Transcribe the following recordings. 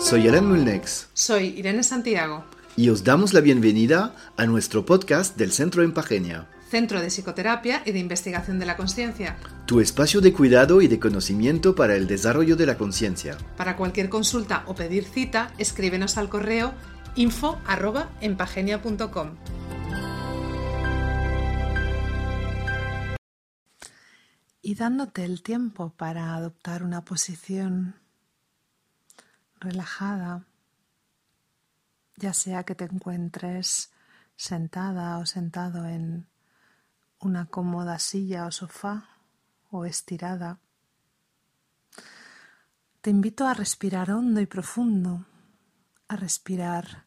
Soy Alan Mulnex Soy Irene Santiago, y os damos la bienvenida a nuestro podcast del Centro Empagenia, Centro de Psicoterapia y de Investigación de la Conciencia. tu espacio de cuidado y de conocimiento para el desarrollo de la conciencia. Para cualquier consulta o pedir cita, escríbenos al correo info@empagenia.com. Y dándote el tiempo para adoptar una posición relajada, ya sea que te encuentres sentada o sentado en una cómoda silla o sofá o estirada, te invito a respirar hondo y profundo, a respirar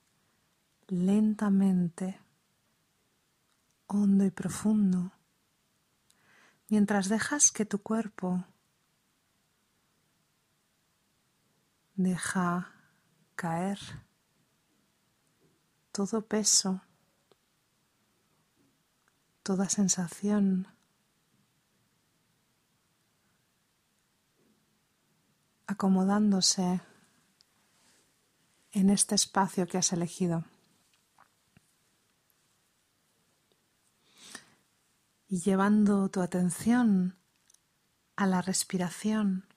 lentamente, hondo y profundo, mientras dejas que tu cuerpo deja caer todo peso, toda sensación acomodándose en este espacio que has elegido. Y llevando tu atención a la respiración,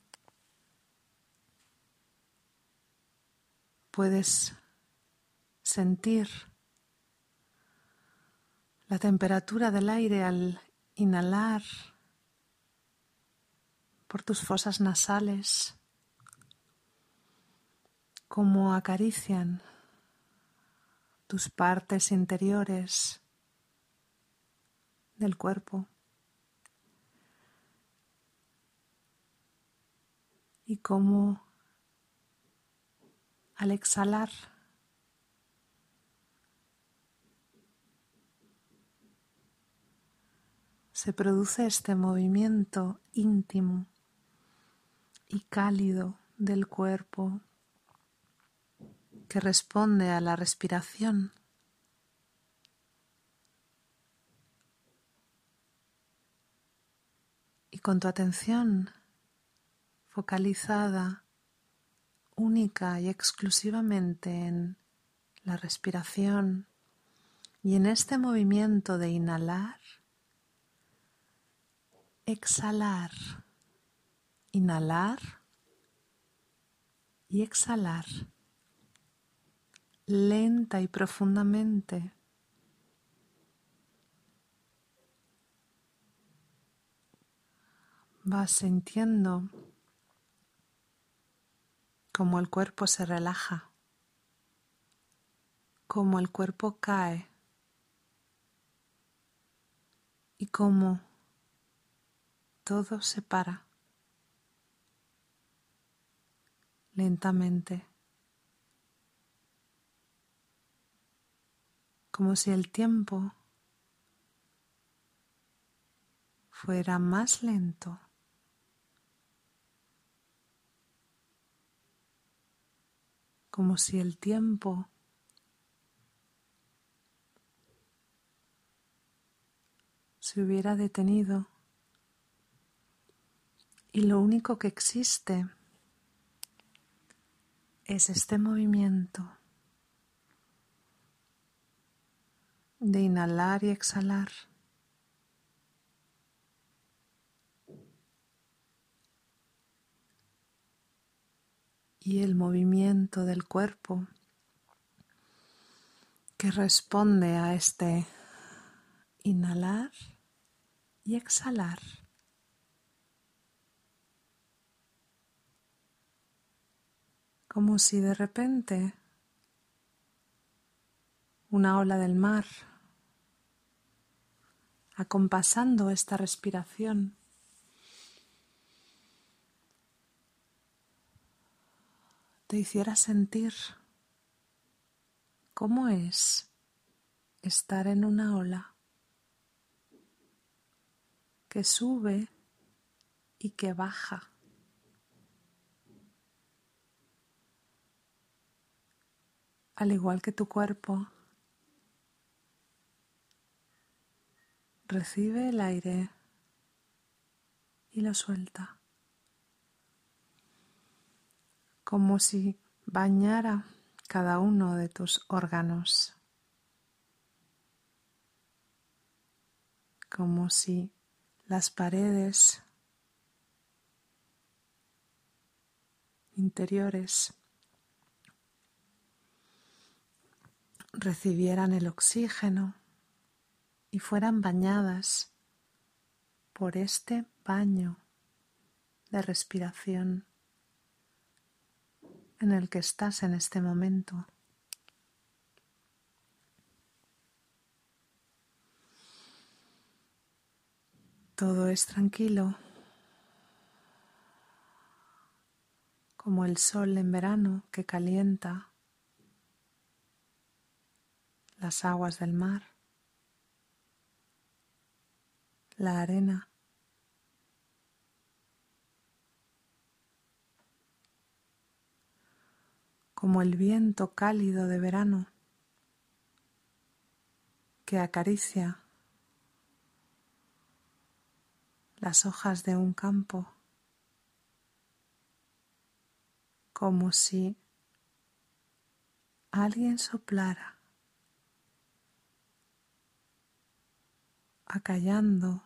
puedes sentir la temperatura del aire al inhalar por tus fosas nasales, cómo acarician tus partes interiores del cuerpo. Y cómo al exhalar se produce este movimiento íntimo y cálido del cuerpo que responde a la respiración. Y con tu atención focalizada única y exclusivamente en la respiración y en este movimiento de inhalar, exhalar, inhalar y exhalar lenta y profundamente. Vas sintiendo como el cuerpo se relaja, como el cuerpo cae y como todo se para lentamente. como si el tiempo fuera más lento. Como si el tiempo se hubiera detenido y lo único que existe es este movimiento. de inhalar y exhalar. Y el movimiento del cuerpo que responde a este inhalar y exhalar. Como si de repente una ola del mar acompasando esta respiración. Te hiciera sentir cómo es estar en una ola que sube y que baja. Al igual que tu cuerpo, Recibe el aire y lo suelta, como si bañara cada uno de tus órganos, como si las paredes interiores recibieran el oxígeno y fueran bañadas por este baño de respiración en el que estás en este momento. Todo es tranquilo, como el sol en verano que calienta las aguas del mar, la arena. Como el viento cálido de verano que acaricia las hojas de un campo, como si alguien soplara, acallando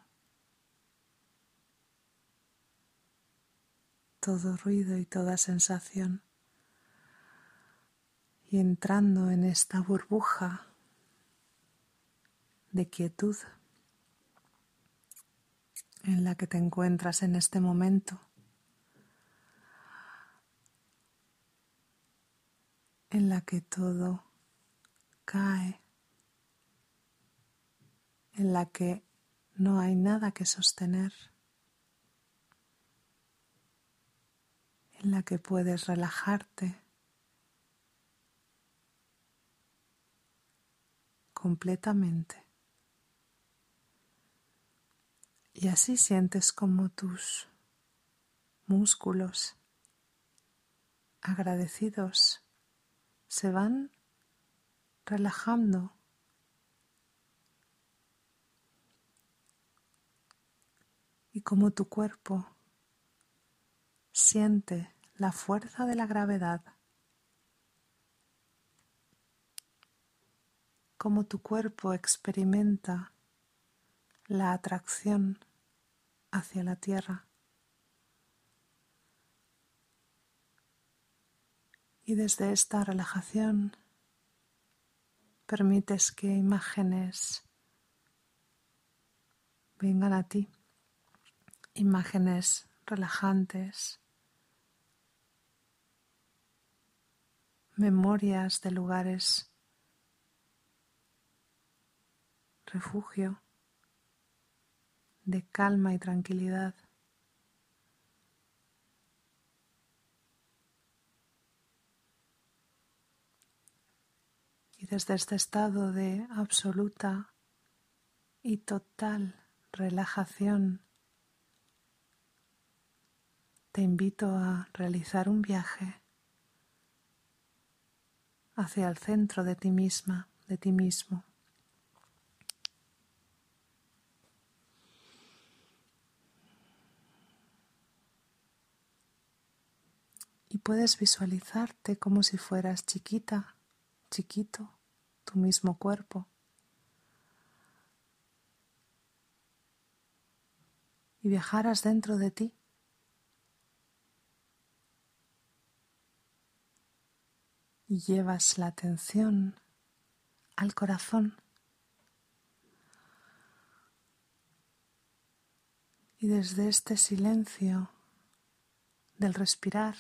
todo ruido y toda sensación y entrando en esta burbuja de quietud en la que te encuentras en este momento, en la que todo cae, en la que no hay nada que sostener, en la que puedes relajarte completamente. Y así sientes como tus músculos agradecidos se van relajando. Y como tu cuerpo siente la fuerza de la gravedad cómo tu cuerpo experimenta la atracción hacia la tierra. Y desde esta relajación permites que imágenes vengan a ti, imágenes relajantes, memorias de lugares refugio de calma y tranquilidad. Y desde este estado de absoluta y total relajación, te invito a realizar un viaje hacia el centro de ti misma, de ti mismo. y puedes visualizarte como si fueras chiquita, chiquito, tu mismo cuerpo. Y viajaras dentro de ti. Y llevas la atención al corazón. Y desde este silencio del respirar,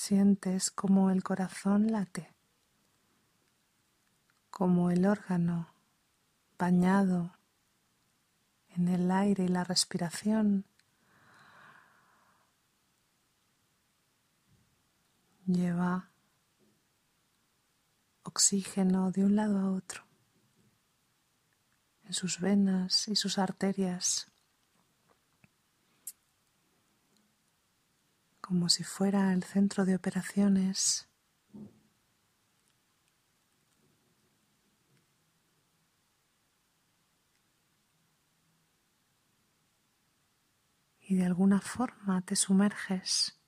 Sientes como el corazón late, como el órgano bañado en el aire y la respiración lleva oxígeno de un lado a otro en sus venas y sus arterias. Como si fuera el centro de operaciones. y de alguna forma te sumerges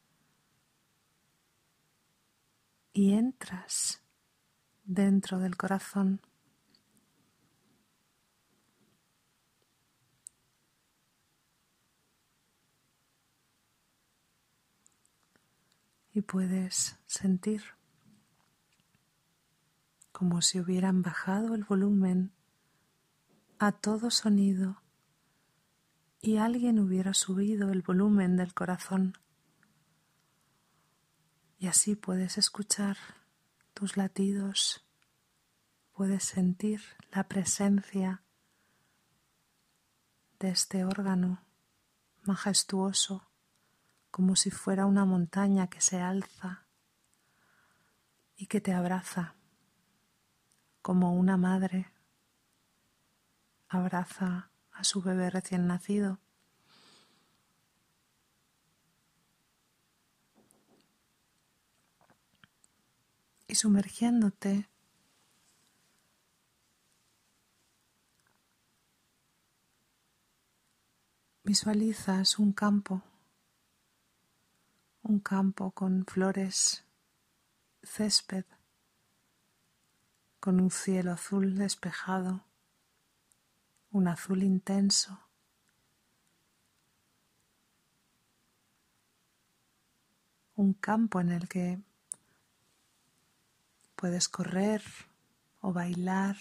y entras dentro del corazón. Puedes sentir como si hubieran bajado el volumen a todo sonido y alguien hubiera subido el volumen del corazón. Y así puedes escuchar tus latidos, puedes sentir la presencia de este órgano majestuoso, como si fuera una montaña que se alza y que te abraza, como una madre abraza a su bebé recién nacido. Y sumergiéndote visualizas un campo, un campo con flores, césped, con un cielo azul despejado un azul intenso. Un campo en el que puedes correr o bailar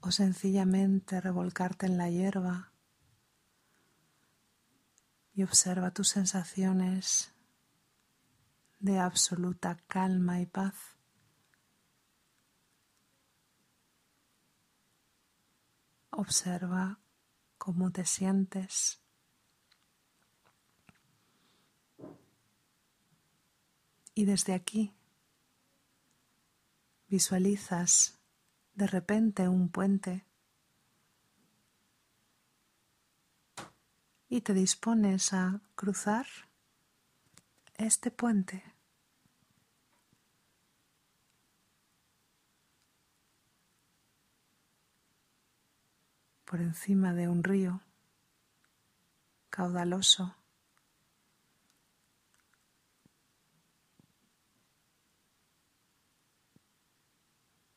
o sencillamente revolcarte en la hierba y observa tus sensaciones de absoluta calma y paz. Observa cómo te sientes. Y desde aquí visualizas de repente un puente y te dispones a cruzar este puente. por encima de un río caudaloso.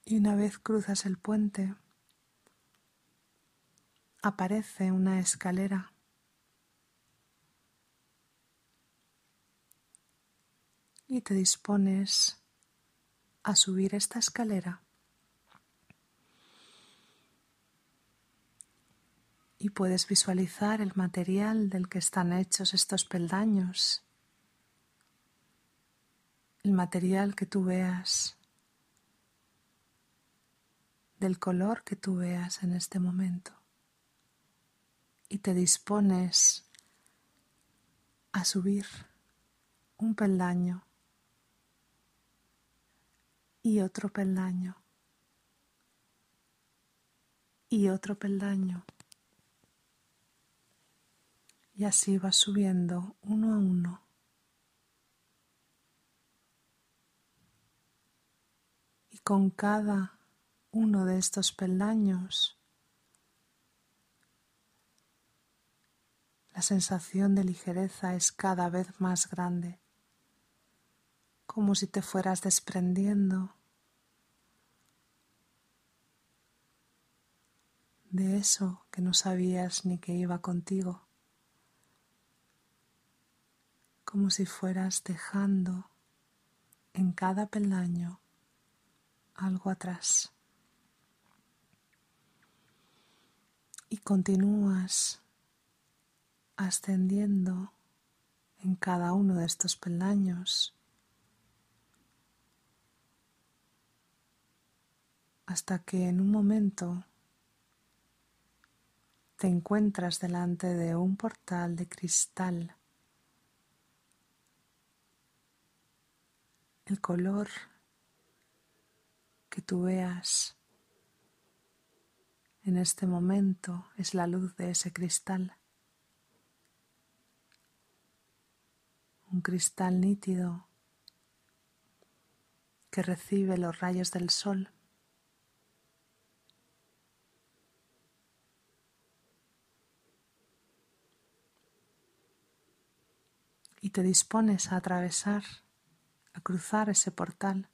Y una vez cruzas el puente, aparece una escalera. Y te dispones a subir esta escalera. y puedes visualizar el material del que están hechos estos peldaños, el material que tú veas, del color que tú veas en este momento y te dispones a subir un peldaño y otro peldaño y otro peldaño. Y así vas subiendo uno a uno. Y con cada uno de estos peldaños, la sensación de ligereza es cada vez más grande, como si te fueras desprendiendo de eso que no sabías ni que iba contigo como si fueras dejando en cada peldaño algo atrás. Y continúas ascendiendo en cada uno de estos peldaños hasta que en un momento te encuentras delante de un portal de cristal el color que tú veas en este momento es la luz de ese cristal. Un cristal nítido que recibe los rayos del sol. Te dispones a atravesar, a cruzar ese portal.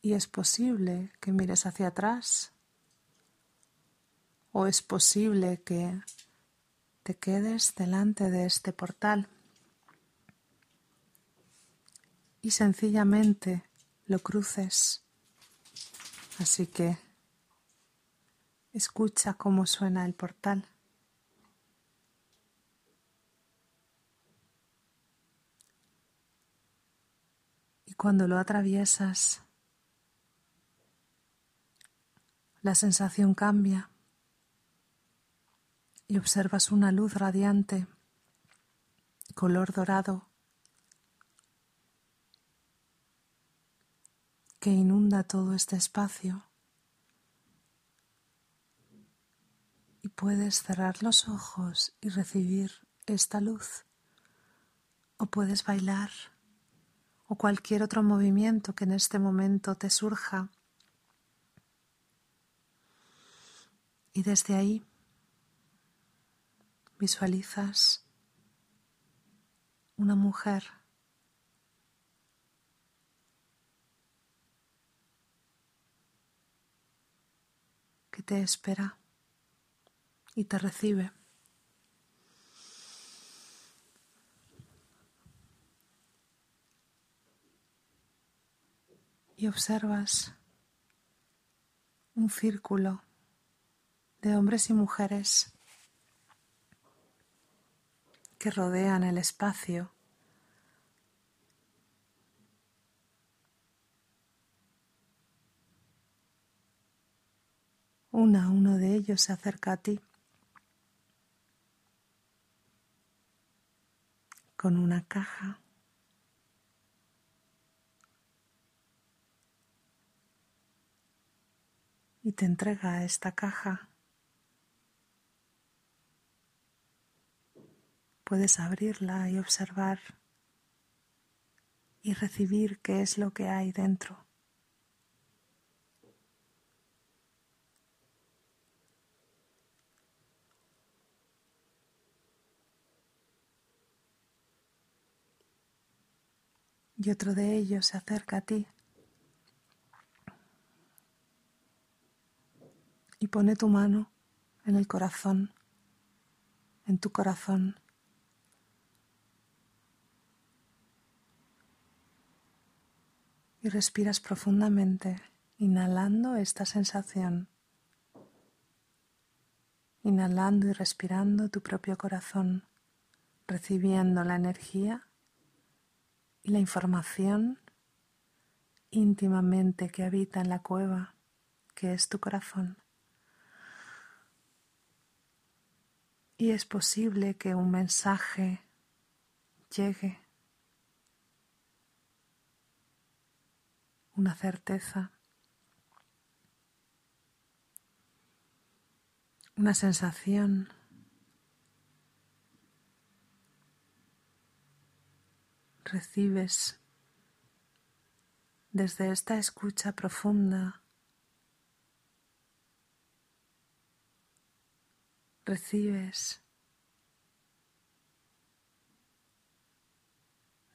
Y es posible que mires hacia atrás o es posible que te quedes delante de este portal y sencillamente lo cruces. Así que escucha cómo suena el portal. Cuando lo atraviesas, la sensación cambia y observas una luz radiante, color dorado, que inunda todo este espacio. Y puedes cerrar los ojos y recibir esta luz. O puedes bailar o cualquier otro movimiento que en este momento te surja. Y desde ahí visualizas una mujer que te espera y te recibe. Observas un círculo de hombres y mujeres que rodean el espacio Uno a uno de ellos se acerca a ti con una caja. Y te entrega esta caja. Puedes abrirla y observar y recibir qué es lo que hay dentro. y otro de ellos se acerca a ti y pone tu mano en el corazón, en tu corazón. Y respiras profundamente, inhalando esta sensación, inhalando y respirando tu propio corazón, recibiendo la energía y la información íntimamente que habita en la cueva, que es tu corazón. Y es posible que un mensaje llegue, una certeza, una sensación. Recibes desde esta escucha profunda, recibes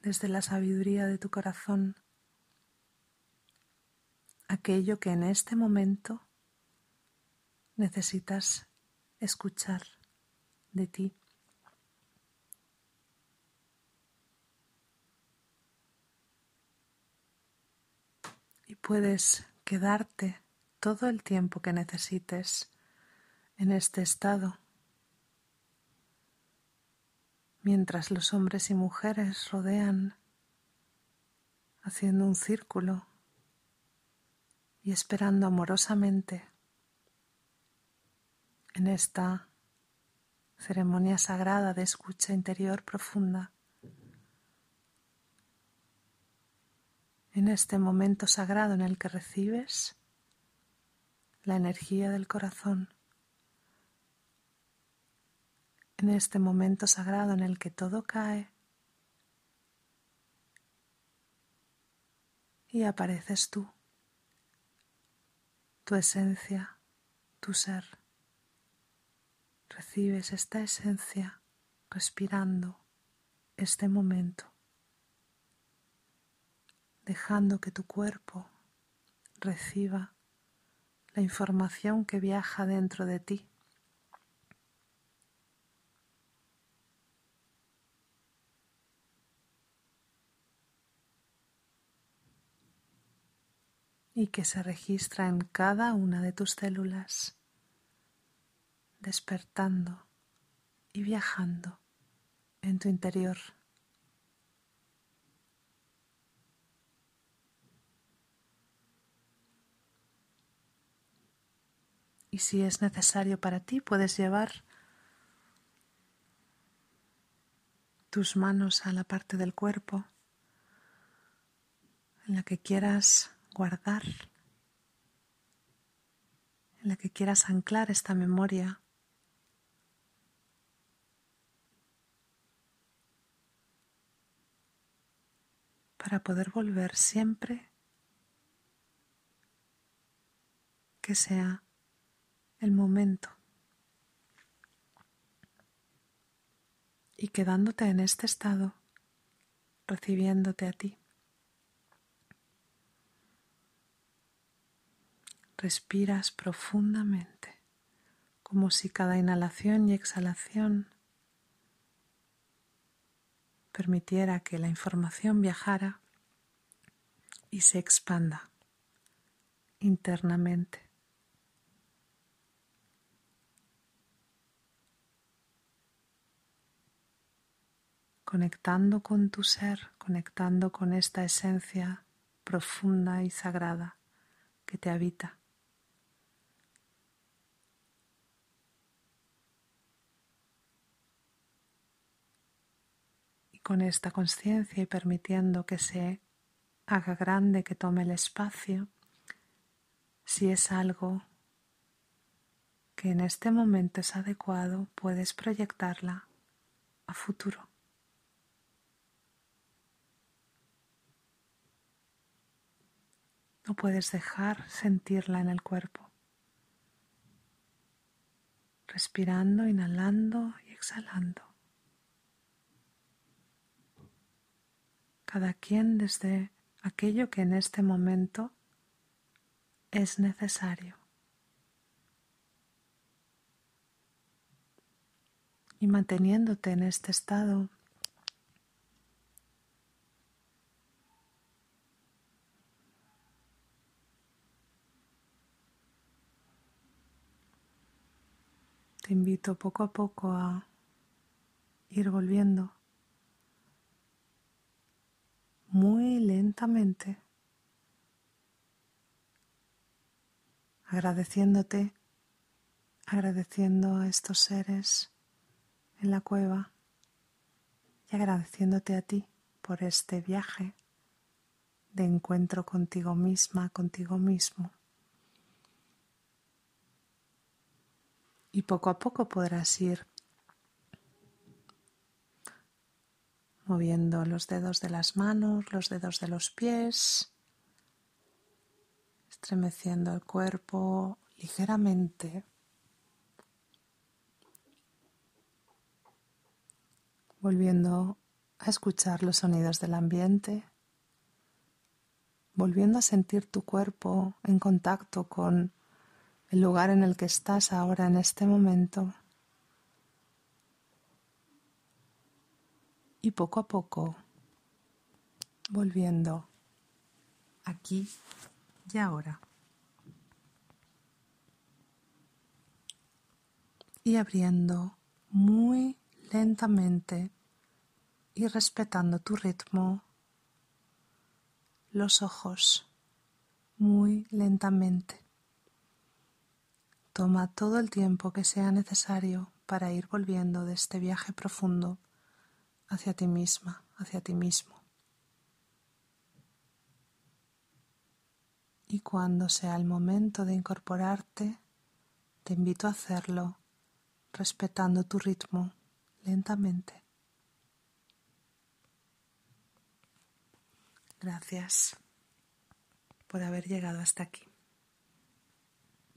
desde la sabiduría de tu corazón aquello que en este momento necesitas escuchar de ti. puedes quedarte todo el tiempo que necesites en este estado, mientras los hombres y mujeres rodean haciendo un círculo y esperando amorosamente en esta ceremonia sagrada de escucha interior profunda. en este momento sagrado en el que recibes la energía del corazón, en este momento sagrado en el que todo cae y apareces tú, tu esencia, tu ser. Recibes esta esencia respirando este momento, dejando que tu cuerpo reciba la información que viaja dentro de ti. Y que se registra en cada una de tus células, despertando y viajando en tu interior. Y si es necesario para ti, puedes llevar tus manos a la parte del cuerpo en la que quieras guardar, en la que quieras anclar esta memoria. para poder volver siempre que sea el momento. Y quedándote en este estado, recibiéndote a ti. Respiras profundamente, como si cada inhalación y exhalación permitiera que la información viajara y se expanda internamente. conectando con tu ser, conectando con esta esencia profunda y sagrada que te habita. Con esta conciencia y permitiendo que se haga grande, que tome el espacio, si es algo que en este momento es adecuado, puedes proyectarla a futuro. No puedes dejar sentirla en el cuerpo. Respirando, inhalando y exhalando. Cada quien desde aquello que en este momento es necesario. Y manteniéndote en este estado, te invito poco a poco a ir volviendo muy lentamente, agradeciéndote, agradeciendo a estos seres en la cueva y agradeciéndote a ti por este viaje de encuentro contigo misma, contigo mismo. Y poco a poco podrás ir moviendo los dedos de las manos, los dedos de los pies, estremeciendo el cuerpo ligeramente. Volviendo a escuchar los sonidos del ambiente, volviendo a sentir tu cuerpo en contacto con el lugar en el que estás ahora en este momento. Y poco a poco volviendo aquí y ahora. Y abriendo muy lentamente y respetando tu ritmo los ojos muy lentamente. Toma todo el tiempo que sea necesario para ir volviendo de este viaje profundo hacia ti misma, hacia ti mismo. Y cuando sea el momento de incorporarte, te invito a hacerlo respetando tu ritmo lentamente. Gracias por haber llegado hasta aquí.